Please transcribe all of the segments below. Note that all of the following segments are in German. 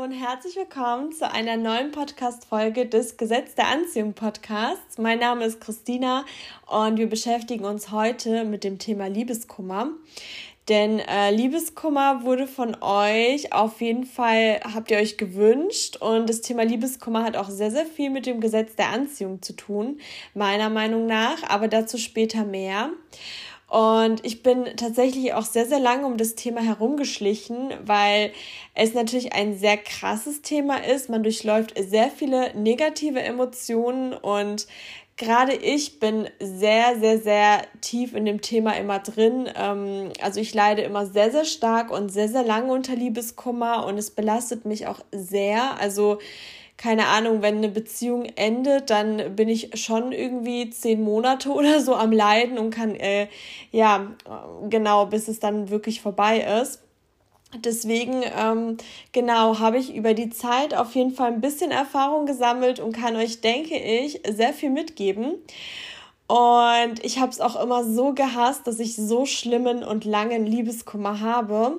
Hallo und herzlich willkommen zu einer neuen Podcast-Folge des Gesetz der Anziehung Podcasts. Mein Name ist Christina und wir beschäftigen uns heute mit dem Thema Liebeskummer. Denn äh, Liebeskummer wurde von euch auf jeden Fall, habt ihr euch gewünscht. Und das Thema Liebeskummer hat auch sehr, sehr viel mit dem Gesetz der Anziehung zu tun, meiner Meinung nach. Aber dazu später mehr. Und ich bin tatsächlich auch sehr, sehr lange um das Thema herumgeschlichen, weil es natürlich ein sehr krasses Thema ist. Man durchläuft sehr viele negative Emotionen und gerade ich bin sehr, sehr, sehr tief in dem Thema immer drin. Ähm, also ich leide immer sehr, sehr stark und sehr, sehr lange unter Liebeskummer und es belastet mich auch sehr. Also keine Ahnung, wenn eine Beziehung endet, dann bin ich schon irgendwie zehn Monate oder so am Leiden und kann, äh, ja, genau, bis es dann wirklich vorbei ist. Deswegen, ähm, genau, habe ich über die Zeit auf jeden Fall ein bisschen Erfahrung gesammelt und kann euch, denke ich, sehr viel mitgeben. Und ich habe es auch immer so gehasst, dass ich so schlimmen und langen Liebeskummer habe.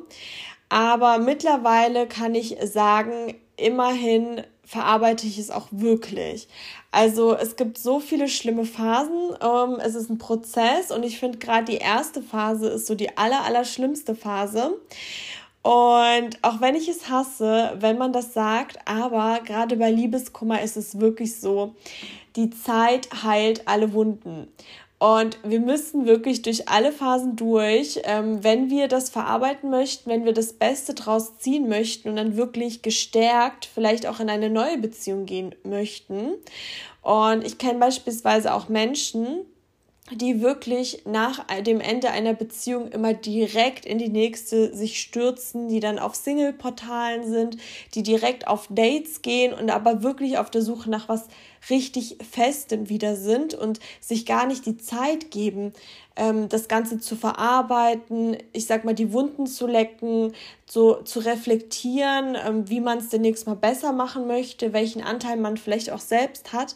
Aber mittlerweile kann ich sagen, immerhin verarbeite ich es auch wirklich. Also es gibt so viele schlimme Phasen. Ähm, es ist ein Prozess und ich finde gerade die erste Phase ist so die aller, aller schlimmste Phase. Und auch wenn ich es hasse, wenn man das sagt, aber gerade bei Liebeskummer ist es wirklich so, die Zeit heilt alle Wunden. Und wir müssen wirklich durch alle Phasen durch, ähm, wenn wir das verarbeiten möchten, wenn wir das Beste draus ziehen möchten und dann wirklich gestärkt vielleicht auch in eine neue Beziehung gehen möchten. Und ich kenne beispielsweise auch Menschen, die wirklich nach dem Ende einer Beziehung immer direkt in die nächste sich stürzen, die dann auf Single-Portalen sind, die direkt auf Dates gehen und aber wirklich auf der Suche nach was richtig Festem wieder sind und sich gar nicht die Zeit geben, ähm, das Ganze zu verarbeiten, ich sag mal, die Wunden zu lecken, so zu reflektieren, ähm, wie man es demnächst mal besser machen möchte, welchen Anteil man vielleicht auch selbst hat,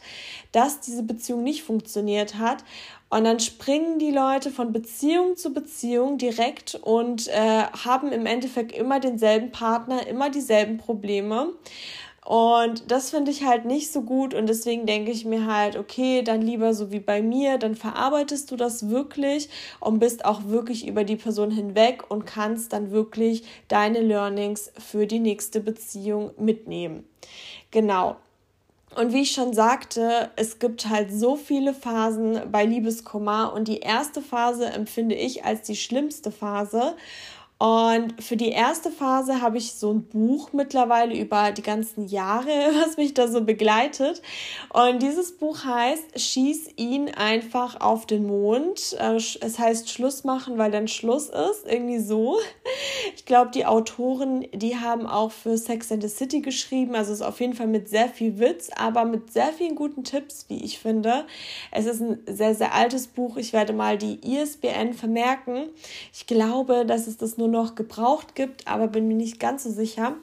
dass diese Beziehung nicht funktioniert hat. Und dann springen die Leute von Beziehung zu Beziehung direkt und äh, haben im Endeffekt immer denselben Partner, immer dieselben Probleme. Und das finde ich halt nicht so gut und deswegen denke ich mir halt, okay, dann lieber so wie bei mir, dann verarbeitest du das wirklich und bist auch wirklich über die Person hinweg und kannst dann wirklich deine Learnings für die nächste Beziehung mitnehmen. Genau. Und wie ich schon sagte, es gibt halt so viele Phasen bei Liebeskummer und die erste Phase empfinde ich als die schlimmste Phase. Und für die erste Phase habe ich so ein Buch mittlerweile über die ganzen Jahre, was mich da so begleitet. Und dieses Buch heißt Schieß ihn einfach auf den Mond. Äh, es heißt Schluss machen, weil dann Schluss ist. Irgendwie so. Ich glaube, die Autoren, die haben auch für Sex and the City geschrieben. Also es ist auf jeden Fall mit sehr viel Witz, aber mit sehr vielen guten Tipps, wie ich finde. Es ist ein sehr, sehr altes Buch. Ich werde mal die ISBN vermerken. Ich glaube, dass es das nur nur noch gebraucht gibt, aber bin mir nicht ganz so sicher.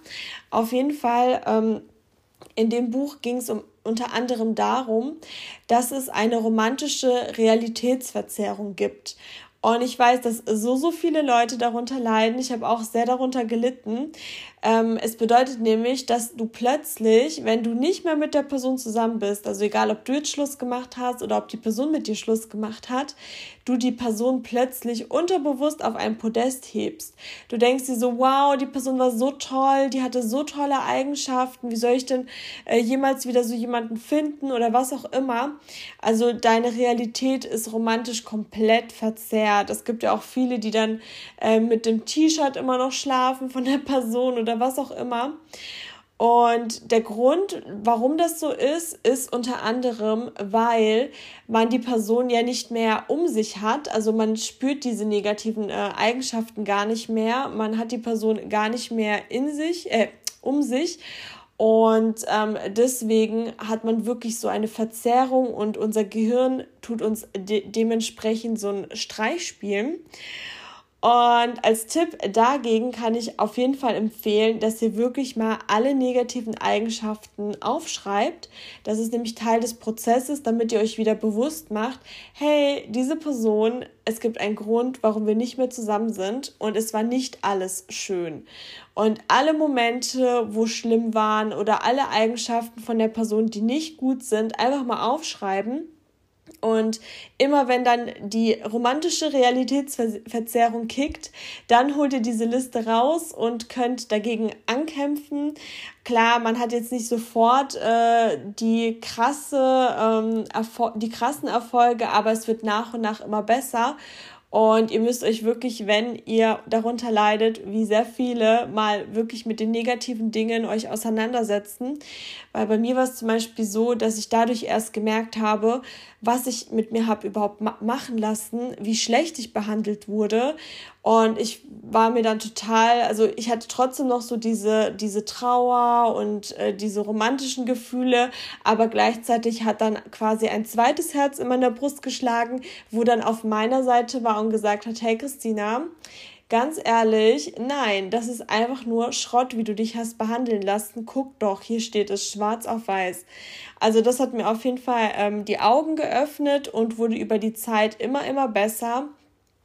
Auf jeden Fall, ähm, in dem Buch ging es um, unter anderem darum, dass es eine romantische Realitätsverzerrung gibt. Und ich weiß, dass so, so viele Leute darunter leiden. Ich habe auch sehr darunter gelitten. Ähm, es bedeutet nämlich, dass du plötzlich, wenn du nicht mehr mit der Person zusammen bist, also egal ob du jetzt Schluss gemacht hast oder ob die Person mit dir Schluss gemacht hat, du die Person plötzlich unterbewusst auf ein Podest hebst. Du denkst dir so, wow, die Person war so toll, die hatte so tolle Eigenschaften, wie soll ich denn äh, jemals wieder so jemanden finden oder was auch immer. Also deine Realität ist romantisch komplett verzerrt. Es gibt ja auch viele, die dann äh, mit dem T-Shirt immer noch schlafen von der Person oder was auch immer. Und der Grund, warum das so ist, ist unter anderem, weil man die Person ja nicht mehr um sich hat. Also man spürt diese negativen äh, Eigenschaften gar nicht mehr. Man hat die Person gar nicht mehr in sich, äh, um sich. Und ähm, deswegen hat man wirklich so eine Verzerrung und unser Gehirn tut uns de dementsprechend so einen Streich spielen. Und als Tipp dagegen kann ich auf jeden Fall empfehlen, dass ihr wirklich mal alle negativen Eigenschaften aufschreibt. Das ist nämlich Teil des Prozesses, damit ihr euch wieder bewusst macht, hey, diese Person, es gibt einen Grund, warum wir nicht mehr zusammen sind und es war nicht alles schön. Und alle Momente, wo schlimm waren oder alle Eigenschaften von der Person, die nicht gut sind, einfach mal aufschreiben und immer wenn dann die romantische Realitätsverzerrung kickt, dann holt ihr diese Liste raus und könnt dagegen ankämpfen. Klar, man hat jetzt nicht sofort äh, die krasse, ähm, die krassen Erfolge, aber es wird nach und nach immer besser. Und ihr müsst euch wirklich, wenn ihr darunter leidet, wie sehr viele, mal wirklich mit den negativen Dingen euch auseinandersetzen. Weil bei mir war es zum Beispiel so, dass ich dadurch erst gemerkt habe, was ich mit mir habe überhaupt ma machen lassen, wie schlecht ich behandelt wurde. Und ich war mir dann total, also ich hatte trotzdem noch so diese, diese Trauer und äh, diese romantischen Gefühle, aber gleichzeitig hat dann quasi ein zweites Herz in meiner Brust geschlagen, wo dann auf meiner Seite war und gesagt hat, hey Christina, Ganz ehrlich, nein, das ist einfach nur Schrott, wie du dich hast behandeln lassen. Guck doch, hier steht es schwarz auf weiß. Also das hat mir auf jeden Fall ähm, die Augen geöffnet und wurde über die Zeit immer, immer besser.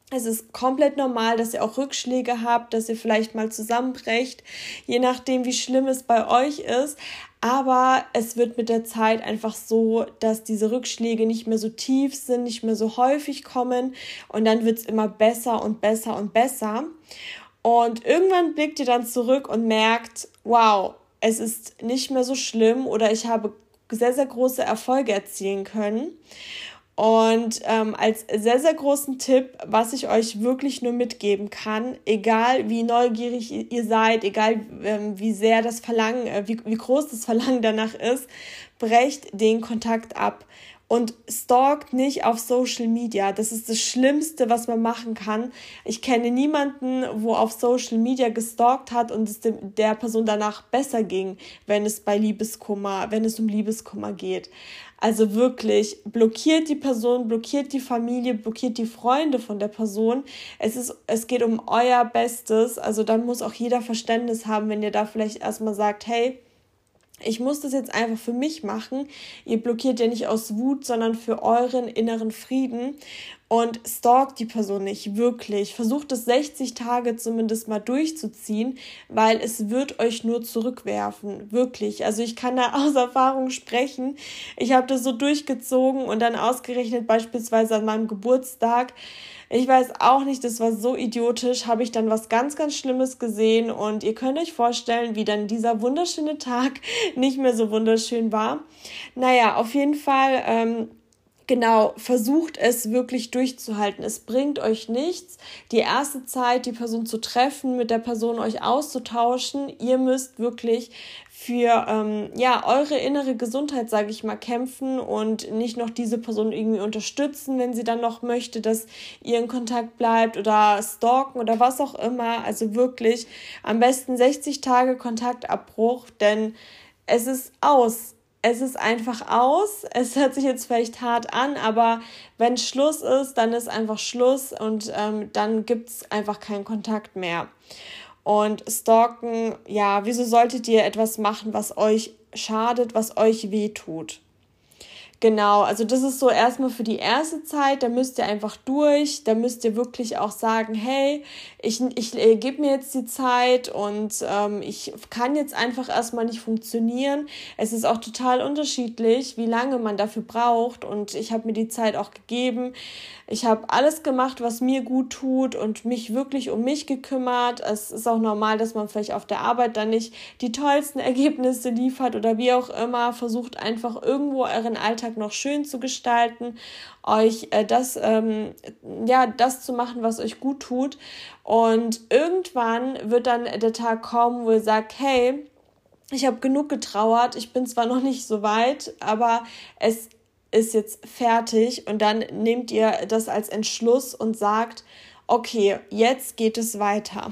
Es ist komplett normal, dass ihr auch Rückschläge habt, dass ihr vielleicht mal zusammenbrecht, je nachdem, wie schlimm es bei euch ist. Aber es wird mit der Zeit einfach so, dass diese Rückschläge nicht mehr so tief sind, nicht mehr so häufig kommen und dann wird es immer besser und besser und besser. Und irgendwann blickt ihr dann zurück und merkt, wow, es ist nicht mehr so schlimm oder ich habe sehr, sehr große Erfolge erzielen können. Und ähm, als sehr, sehr großen Tipp, was ich euch wirklich nur mitgeben kann, egal wie neugierig ihr seid, egal ähm, wie sehr das Verlangen, äh, wie, wie groß das Verlangen danach ist, brecht den Kontakt ab und stalkt nicht auf Social Media. Das ist das Schlimmste, was man machen kann. Ich kenne niemanden, wo auf Social Media gestalkt hat und es der Person danach besser ging, wenn es bei Liebeskummer, wenn es um Liebeskummer geht. Also wirklich, blockiert die Person, blockiert die Familie, blockiert die Freunde von der Person. Es ist, es geht um euer Bestes. Also dann muss auch jeder Verständnis haben, wenn ihr da vielleicht erstmal sagt, hey, ich muss das jetzt einfach für mich machen. Ihr blockiert ja nicht aus Wut, sondern für euren inneren Frieden und stalkt die Person nicht wirklich. Versucht es 60 Tage zumindest mal durchzuziehen, weil es wird euch nur zurückwerfen. Wirklich. Also ich kann da aus Erfahrung sprechen. Ich habe das so durchgezogen und dann ausgerechnet beispielsweise an meinem Geburtstag. Ich weiß auch nicht, das war so idiotisch, habe ich dann was ganz, ganz Schlimmes gesehen und ihr könnt euch vorstellen, wie dann dieser wunderschöne Tag nicht mehr so wunderschön war. Naja, auf jeden Fall. Ähm, genau, versucht es wirklich durchzuhalten. Es bringt euch nichts, die erste Zeit die Person zu treffen, mit der Person euch auszutauschen. Ihr müsst wirklich für ähm, ja eure innere Gesundheit, sage ich mal, kämpfen und nicht noch diese Person irgendwie unterstützen, wenn sie dann noch möchte, dass ihr in Kontakt bleibt oder stalken oder was auch immer. Also wirklich am besten 60 Tage Kontaktabbruch, denn es ist aus es ist einfach aus. Es hört sich jetzt vielleicht hart an, aber wenn Schluss ist, dann ist einfach Schluss und ähm, dann gibt es einfach keinen Kontakt mehr. Und stalken, ja, wieso solltet ihr etwas machen, was euch schadet, was euch wehtut? Genau, also das ist so erstmal für die erste Zeit, da müsst ihr einfach durch, da müsst ihr wirklich auch sagen, hey, ich, ich äh, gebe mir jetzt die Zeit und ähm, ich kann jetzt einfach erstmal nicht funktionieren. Es ist auch total unterschiedlich, wie lange man dafür braucht und ich habe mir die Zeit auch gegeben. Ich habe alles gemacht, was mir gut tut und mich wirklich um mich gekümmert. Es ist auch normal, dass man vielleicht auf der Arbeit dann nicht die tollsten Ergebnisse liefert oder wie auch immer. Versucht einfach irgendwo euren Alltag noch schön zu gestalten, euch äh, das, ähm, ja, das zu machen, was euch gut tut. Und irgendwann wird dann der Tag kommen, wo ihr sagt, hey, ich habe genug getrauert, ich bin zwar noch nicht so weit, aber es ist jetzt fertig und dann nehmt ihr das als Entschluss und sagt, okay, jetzt geht es weiter.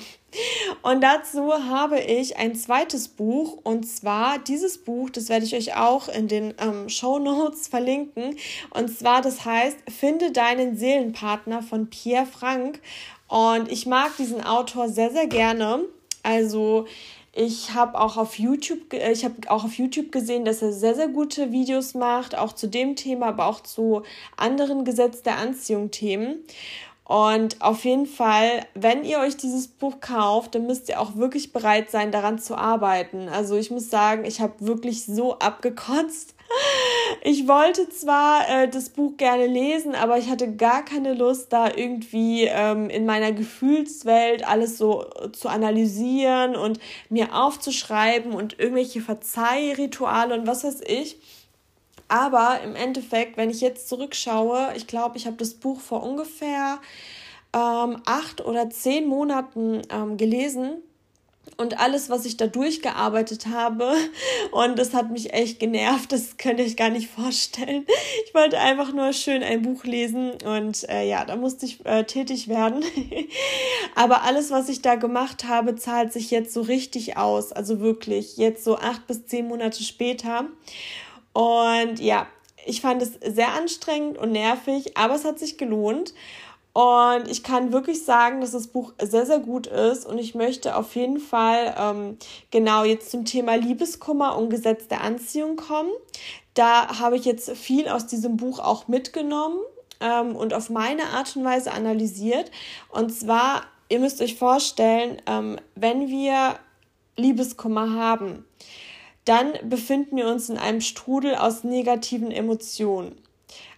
Und dazu habe ich ein zweites Buch und zwar dieses Buch, das werde ich euch auch in den ähm, Show Notes verlinken. Und zwar, das heißt, Finde deinen Seelenpartner von Pierre Frank. Und ich mag diesen Autor sehr, sehr gerne. Also ich habe auch auf YouTube, ich habe auch auf YouTube gesehen, dass er sehr, sehr gute Videos macht, auch zu dem Thema, aber auch zu anderen Gesetz der Anziehung Themen. Und auf jeden Fall, wenn ihr euch dieses Buch kauft, dann müsst ihr auch wirklich bereit sein, daran zu arbeiten. Also ich muss sagen, ich habe wirklich so abgekotzt. Ich wollte zwar äh, das Buch gerne lesen, aber ich hatte gar keine Lust, da irgendwie ähm, in meiner Gefühlswelt alles so zu analysieren und mir aufzuschreiben und irgendwelche Verzeih-Rituale und was weiß ich. Aber im Endeffekt, wenn ich jetzt zurückschaue, ich glaube, ich habe das Buch vor ungefähr ähm, acht oder zehn Monaten ähm, gelesen und alles, was ich da durchgearbeitet habe. Und das hat mich echt genervt. Das könnt ihr euch gar nicht vorstellen. Ich wollte einfach nur schön ein Buch lesen und äh, ja, da musste ich äh, tätig werden. Aber alles, was ich da gemacht habe, zahlt sich jetzt so richtig aus. Also wirklich, jetzt so acht bis zehn Monate später. Und ja, ich fand es sehr anstrengend und nervig, aber es hat sich gelohnt. Und ich kann wirklich sagen, dass das Buch sehr, sehr gut ist. Und ich möchte auf jeden Fall ähm, genau jetzt zum Thema Liebeskummer und Gesetz der Anziehung kommen. Da habe ich jetzt viel aus diesem Buch auch mitgenommen ähm, und auf meine Art und Weise analysiert. Und zwar, ihr müsst euch vorstellen, ähm, wenn wir Liebeskummer haben, dann befinden wir uns in einem Strudel aus negativen Emotionen.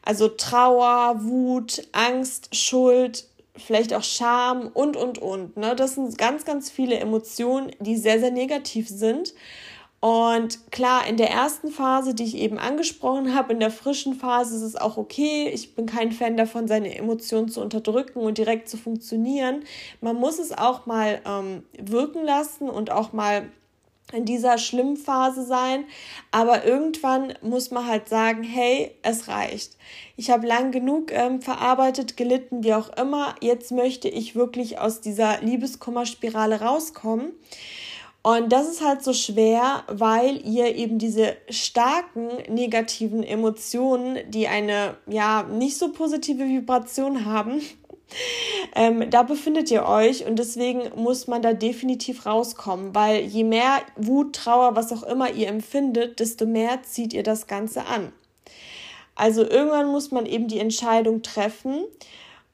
Also Trauer, Wut, Angst, Schuld, vielleicht auch Scham und, und, und. Ne? Das sind ganz, ganz viele Emotionen, die sehr, sehr negativ sind. Und klar, in der ersten Phase, die ich eben angesprochen habe, in der frischen Phase ist es auch okay. Ich bin kein Fan davon, seine Emotionen zu unterdrücken und direkt zu funktionieren. Man muss es auch mal ähm, wirken lassen und auch mal in dieser schlimmen Phase sein, aber irgendwann muss man halt sagen, hey, es reicht. Ich habe lang genug ähm, verarbeitet, gelitten, wie auch immer. Jetzt möchte ich wirklich aus dieser Liebeskummerspirale rauskommen. Und das ist halt so schwer, weil ihr eben diese starken negativen Emotionen, die eine ja nicht so positive Vibration haben, ähm, da befindet ihr euch und deswegen muss man da definitiv rauskommen, weil je mehr Wut, Trauer, was auch immer ihr empfindet, desto mehr zieht ihr das Ganze an. Also irgendwann muss man eben die Entscheidung treffen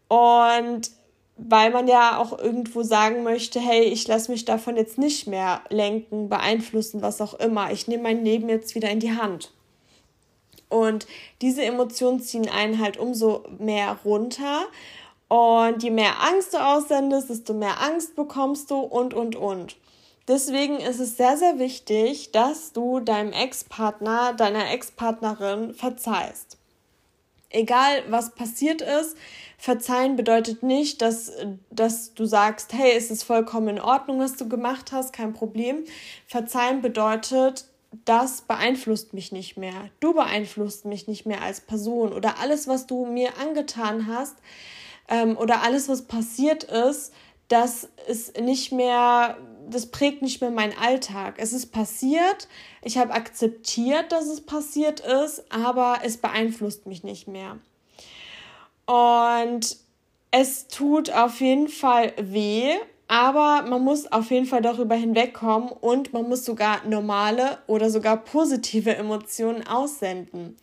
und weil man ja auch irgendwo sagen möchte, hey, ich lasse mich davon jetzt nicht mehr lenken, beeinflussen, was auch immer. Ich nehme mein Leben jetzt wieder in die Hand. Und diese Emotionen ziehen einen halt umso mehr runter und je mehr Angst du aussendest, desto mehr Angst bekommst du und, und, und. Deswegen ist es sehr, sehr wichtig, dass du deinem Ex-Partner, deiner Ex-Partnerin verzeihst. Egal, was passiert ist, verzeihen bedeutet nicht, dass, dass du sagst, hey, es ist vollkommen in Ordnung, was du gemacht hast, kein Problem. Verzeihen bedeutet, das beeinflusst mich nicht mehr. Du beeinflusst mich nicht mehr als Person oder alles, was du mir angetan hast, ähm, oder alles, was passiert ist, das ist nicht mehr, das prägt nicht mehr meinen Alltag. Es ist passiert, ich habe akzeptiert, dass es passiert ist, aber es beeinflusst mich nicht mehr. Und es tut auf jeden Fall weh, aber man muss auf jeden Fall darüber hinwegkommen und man muss sogar normale oder sogar positive Emotionen aussenden.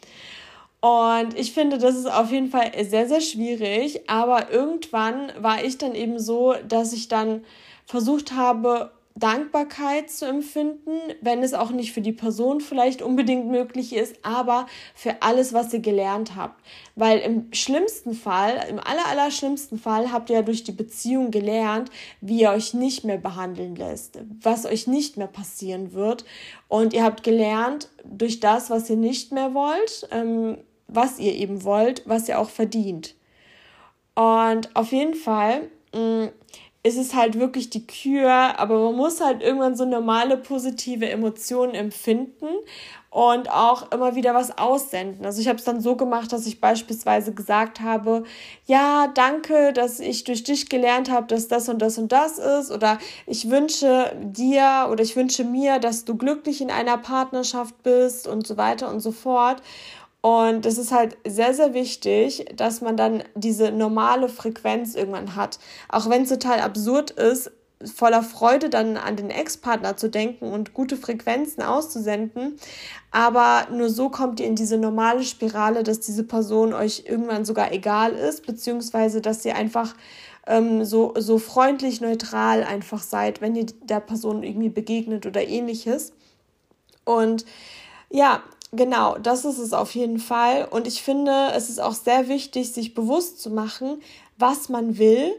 Und ich finde, das ist auf jeden Fall sehr, sehr schwierig. Aber irgendwann war ich dann eben so, dass ich dann versucht habe, Dankbarkeit zu empfinden, wenn es auch nicht für die Person vielleicht unbedingt möglich ist, aber für alles, was ihr gelernt habt. Weil im schlimmsten Fall, im aller, aller schlimmsten Fall habt ihr ja durch die Beziehung gelernt, wie ihr euch nicht mehr behandeln lässt, was euch nicht mehr passieren wird. Und ihr habt gelernt, durch das, was ihr nicht mehr wollt, ähm, was ihr eben wollt, was ihr auch verdient. Und auf jeden Fall mh, mm, ist es halt wirklich die Kür, aber man muss halt irgendwann so normale positive Emotionen empfinden und auch immer wieder was aussenden. Also ich habe es dann so gemacht, dass ich beispielsweise gesagt habe, ja, danke, dass ich durch dich gelernt habe, dass das und das und das ist oder ich wünsche dir oder ich wünsche mir, dass du glücklich in einer Partnerschaft bist und so weiter und so fort. Und es ist halt sehr, sehr wichtig, dass man dann diese normale Frequenz irgendwann hat. Auch wenn es total absurd ist, voller Freude dann an den Ex-Partner zu denken und gute Frequenzen auszusenden. Aber nur so kommt ihr in diese normale Spirale, dass diese Person euch irgendwann sogar egal ist, beziehungsweise dass ihr einfach ähm, so, so freundlich, neutral einfach seid, wenn ihr der Person irgendwie begegnet oder ähnliches. Und ja, genau, das ist es auf jeden Fall. Und ich finde, es ist auch sehr wichtig, sich bewusst zu machen, was man will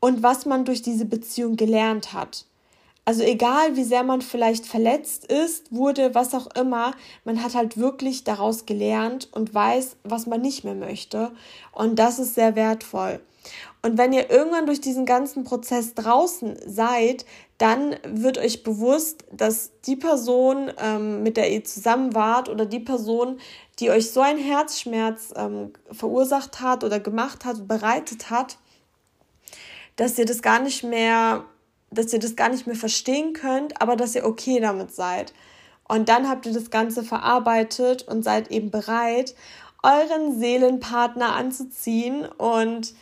und was man durch diese Beziehung gelernt hat. Also egal, wie sehr man vielleicht verletzt ist, wurde, was auch immer, man hat halt wirklich daraus gelernt und weiß, was man nicht mehr möchte. Und das ist sehr wertvoll. Und wenn ihr irgendwann durch diesen ganzen Prozess draußen seid, dann wird euch bewusst, dass die Person, ähm, mit der ihr zusammen wart oder die Person, die euch so einen Herzschmerz ähm, verursacht hat oder gemacht hat, bereitet hat, dass ihr das gar nicht mehr, dass ihr das gar nicht mehr verstehen könnt, aber dass ihr okay damit seid. Und dann habt ihr das Ganze verarbeitet und seid eben bereit, euren Seelenpartner anzuziehen. Und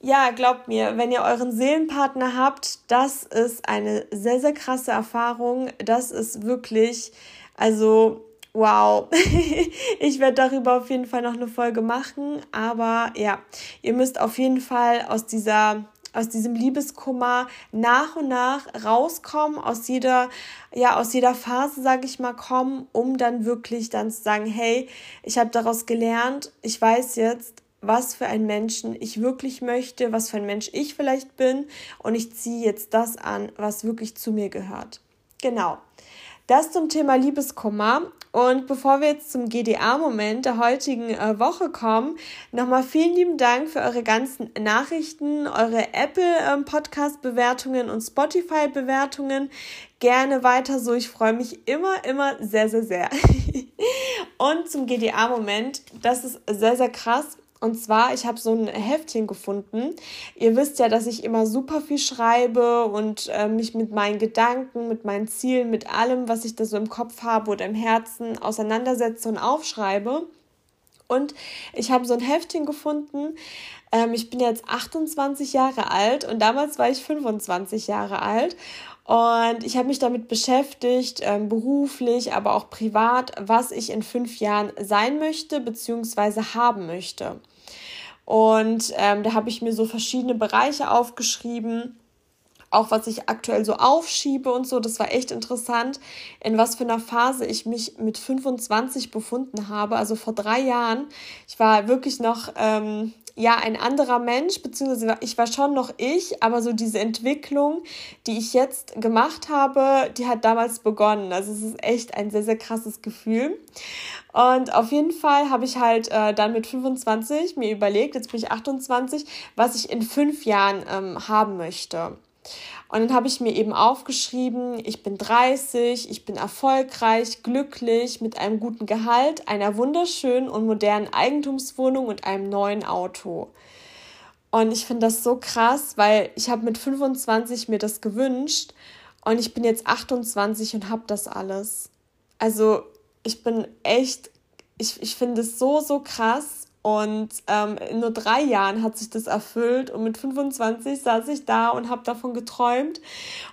ja, glaubt mir, wenn ihr euren Seelenpartner habt, das ist eine sehr, sehr krasse Erfahrung. Das ist wirklich, also Wow, ich werde darüber auf jeden Fall noch eine Folge machen, aber ja, ihr müsst auf jeden Fall aus dieser aus diesem Liebeskummer nach und nach rauskommen, aus jeder, ja, aus jeder Phase, sage ich mal, kommen, um dann wirklich dann zu sagen, hey, ich habe daraus gelernt, ich weiß jetzt, was für ein Menschen ich wirklich möchte, was für ein Mensch ich vielleicht bin und ich ziehe jetzt das an, was wirklich zu mir gehört. Genau. Das zum Thema Liebeskummer. Und bevor wir jetzt zum GDA-Moment der heutigen äh, Woche kommen, nochmal vielen lieben Dank für eure ganzen Nachrichten, eure Apple-Podcast-Bewertungen ähm, und Spotify-Bewertungen. Gerne weiter so. Ich freue mich immer, immer sehr, sehr, sehr. und zum GDA-Moment, das ist sehr, sehr krass. Und zwar, ich habe so ein Heftchen gefunden. Ihr wisst ja, dass ich immer super viel schreibe und äh, mich mit meinen Gedanken, mit meinen Zielen, mit allem, was ich da so im Kopf habe oder im Herzen auseinandersetze und aufschreibe. Und ich habe so ein Heftchen gefunden. Ähm, ich bin jetzt 28 Jahre alt und damals war ich 25 Jahre alt. Und ich habe mich damit beschäftigt, ähm, beruflich, aber auch privat, was ich in fünf Jahren sein möchte bzw. haben möchte. Und ähm, da habe ich mir so verschiedene Bereiche aufgeschrieben auch was ich aktuell so aufschiebe und so. Das war echt interessant, in was für einer Phase ich mich mit 25 befunden habe. Also vor drei Jahren. Ich war wirklich noch ähm, ja ein anderer Mensch, beziehungsweise ich war schon noch ich, aber so diese Entwicklung, die ich jetzt gemacht habe, die hat damals begonnen. Also es ist echt ein sehr, sehr krasses Gefühl. Und auf jeden Fall habe ich halt äh, dann mit 25 mir überlegt, jetzt bin ich 28, was ich in fünf Jahren ähm, haben möchte. Und dann habe ich mir eben aufgeschrieben, ich bin 30, ich bin erfolgreich, glücklich, mit einem guten Gehalt, einer wunderschönen und modernen Eigentumswohnung und einem neuen Auto. Und ich finde das so krass, weil ich habe mit 25 mir das gewünscht und ich bin jetzt 28 und habe das alles. Also ich bin echt, ich, ich finde es so, so krass und ähm, in nur drei Jahren hat sich das erfüllt und mit 25 saß ich da und habe davon geträumt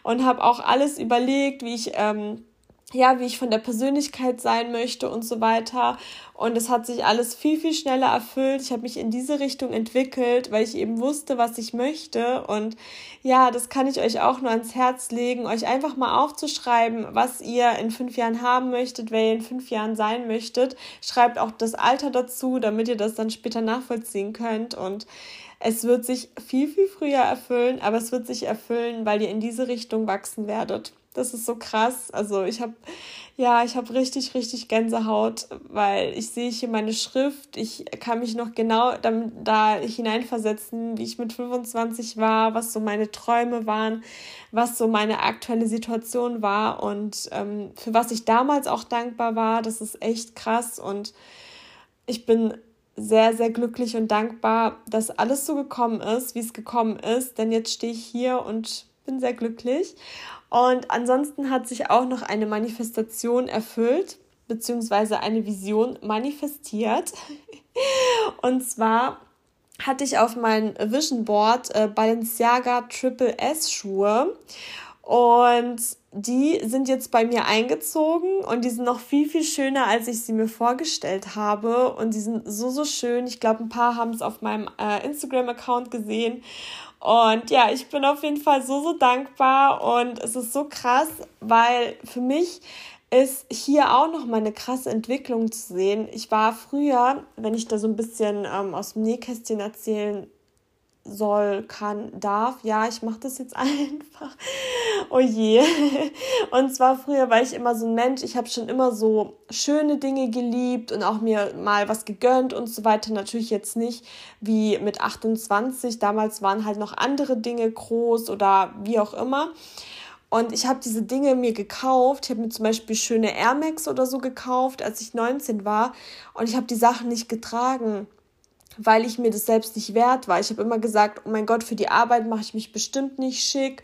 und habe auch alles überlegt, wie ich ähm, ja, wie ich von der Persönlichkeit sein möchte und so weiter. Und es hat sich alles viel, viel schneller erfüllt. Ich habe mich in diese Richtung entwickelt, weil ich eben wusste, was ich möchte. Und ja, das kann ich euch auch nur ans Herz legen, euch einfach mal aufzuschreiben, was ihr in fünf Jahren haben möchtet, wer ihr in fünf Jahren sein möchtet. Schreibt auch das Alter dazu, damit ihr das dann später nachvollziehen könnt. Und es wird sich viel, viel früher erfüllen, aber es wird sich erfüllen, weil ihr in diese Richtung wachsen werdet. Das ist so krass. Also ich habe ja, ich habe richtig, richtig Gänsehaut, weil ich sehe hier meine Schrift. Ich kann mich noch genau da, da hineinversetzen, wie ich mit 25 war, was so meine Träume waren, was so meine aktuelle Situation war und ähm, für was ich damals auch dankbar war. Das ist echt krass und ich bin sehr, sehr glücklich und dankbar, dass alles so gekommen ist, wie es gekommen ist, denn jetzt stehe ich hier und bin sehr glücklich. Und ansonsten hat sich auch noch eine Manifestation erfüllt, beziehungsweise eine Vision manifestiert. Und zwar hatte ich auf meinem Vision Board äh, Balenciaga Triple S Schuhe und die sind jetzt bei mir eingezogen und die sind noch viel, viel schöner, als ich sie mir vorgestellt habe. Und die sind so, so schön. Ich glaube, ein paar haben es auf meinem äh, Instagram-Account gesehen. Und ja, ich bin auf jeden Fall so, so dankbar und es ist so krass, weil für mich ist hier auch noch mal eine krasse Entwicklung zu sehen. Ich war früher, wenn ich da so ein bisschen ähm, aus dem Nähkästchen erzählen soll, kann, darf. Ja, ich mache das jetzt einfach. Oh je. Und zwar früher war ich immer so ein Mensch, ich habe schon immer so schöne Dinge geliebt und auch mir mal was gegönnt und so weiter. Natürlich jetzt nicht wie mit 28. Damals waren halt noch andere Dinge groß oder wie auch immer. Und ich habe diese Dinge mir gekauft. Ich habe mir zum Beispiel schöne Air Max oder so gekauft, als ich 19 war. Und ich habe die Sachen nicht getragen weil ich mir das selbst nicht wert war. Ich habe immer gesagt, oh mein Gott, für die Arbeit mache ich mich bestimmt nicht schick.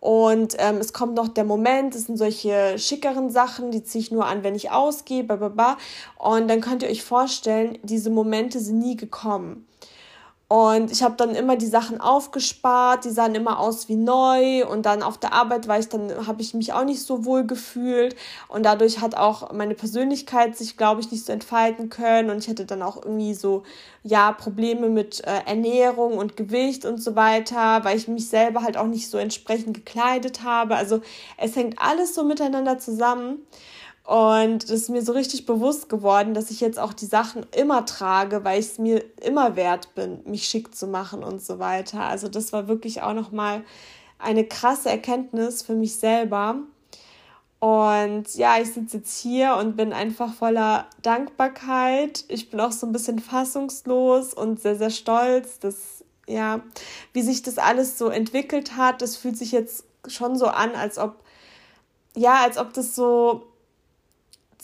Und ähm, es kommt noch der Moment, es sind solche schickeren Sachen, die ziehe ich nur an, wenn ich ausgehe, bla. Und dann könnt ihr euch vorstellen, diese Momente sind nie gekommen. Und ich habe dann immer die Sachen aufgespart, die sahen immer aus wie neu und dann auf der Arbeit war ich dann habe ich mich auch nicht so wohl gefühlt und dadurch hat auch meine Persönlichkeit sich glaube ich nicht so entfalten können und ich hatte dann auch irgendwie so ja Probleme mit äh, Ernährung und Gewicht und so weiter, weil ich mich selber halt auch nicht so entsprechend gekleidet habe. Also es hängt alles so miteinander zusammen. Und das ist mir so richtig bewusst geworden, dass ich jetzt auch die Sachen immer trage, weil ich es mir immer wert bin, mich schick zu machen und so weiter. Also das war wirklich auch nochmal eine krasse Erkenntnis für mich selber. Und ja, ich sitze jetzt hier und bin einfach voller Dankbarkeit. Ich bin auch so ein bisschen fassungslos und sehr, sehr stolz, dass, ja, wie sich das alles so entwickelt hat. Das fühlt sich jetzt schon so an, als ob, ja, als ob das so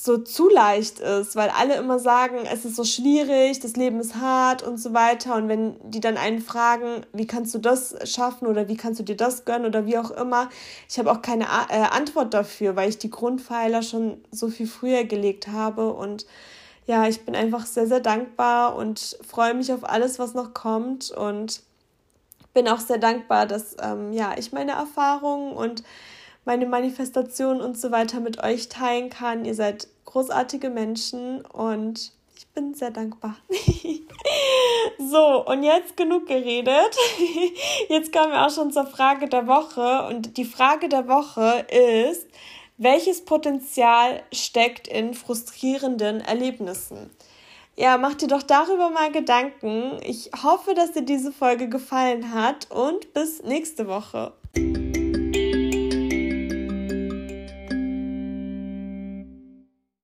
so zu leicht ist, weil alle immer sagen, es ist so schwierig, das Leben ist hart und so weiter. Und wenn die dann einen fragen, wie kannst du das schaffen oder wie kannst du dir das gönnen oder wie auch immer, ich habe auch keine äh, Antwort dafür, weil ich die Grundpfeiler schon so viel früher gelegt habe. Und ja, ich bin einfach sehr, sehr dankbar und freue mich auf alles, was noch kommt. Und bin auch sehr dankbar, dass ähm, ja, ich meine Erfahrungen und meine Manifestation und so weiter mit euch teilen kann. Ihr seid großartige Menschen und ich bin sehr dankbar. so, und jetzt genug geredet. Jetzt kommen wir auch schon zur Frage der Woche. Und die Frage der Woche ist, welches Potenzial steckt in frustrierenden Erlebnissen? Ja, mach dir doch darüber mal Gedanken. Ich hoffe, dass dir diese Folge gefallen hat und bis nächste Woche.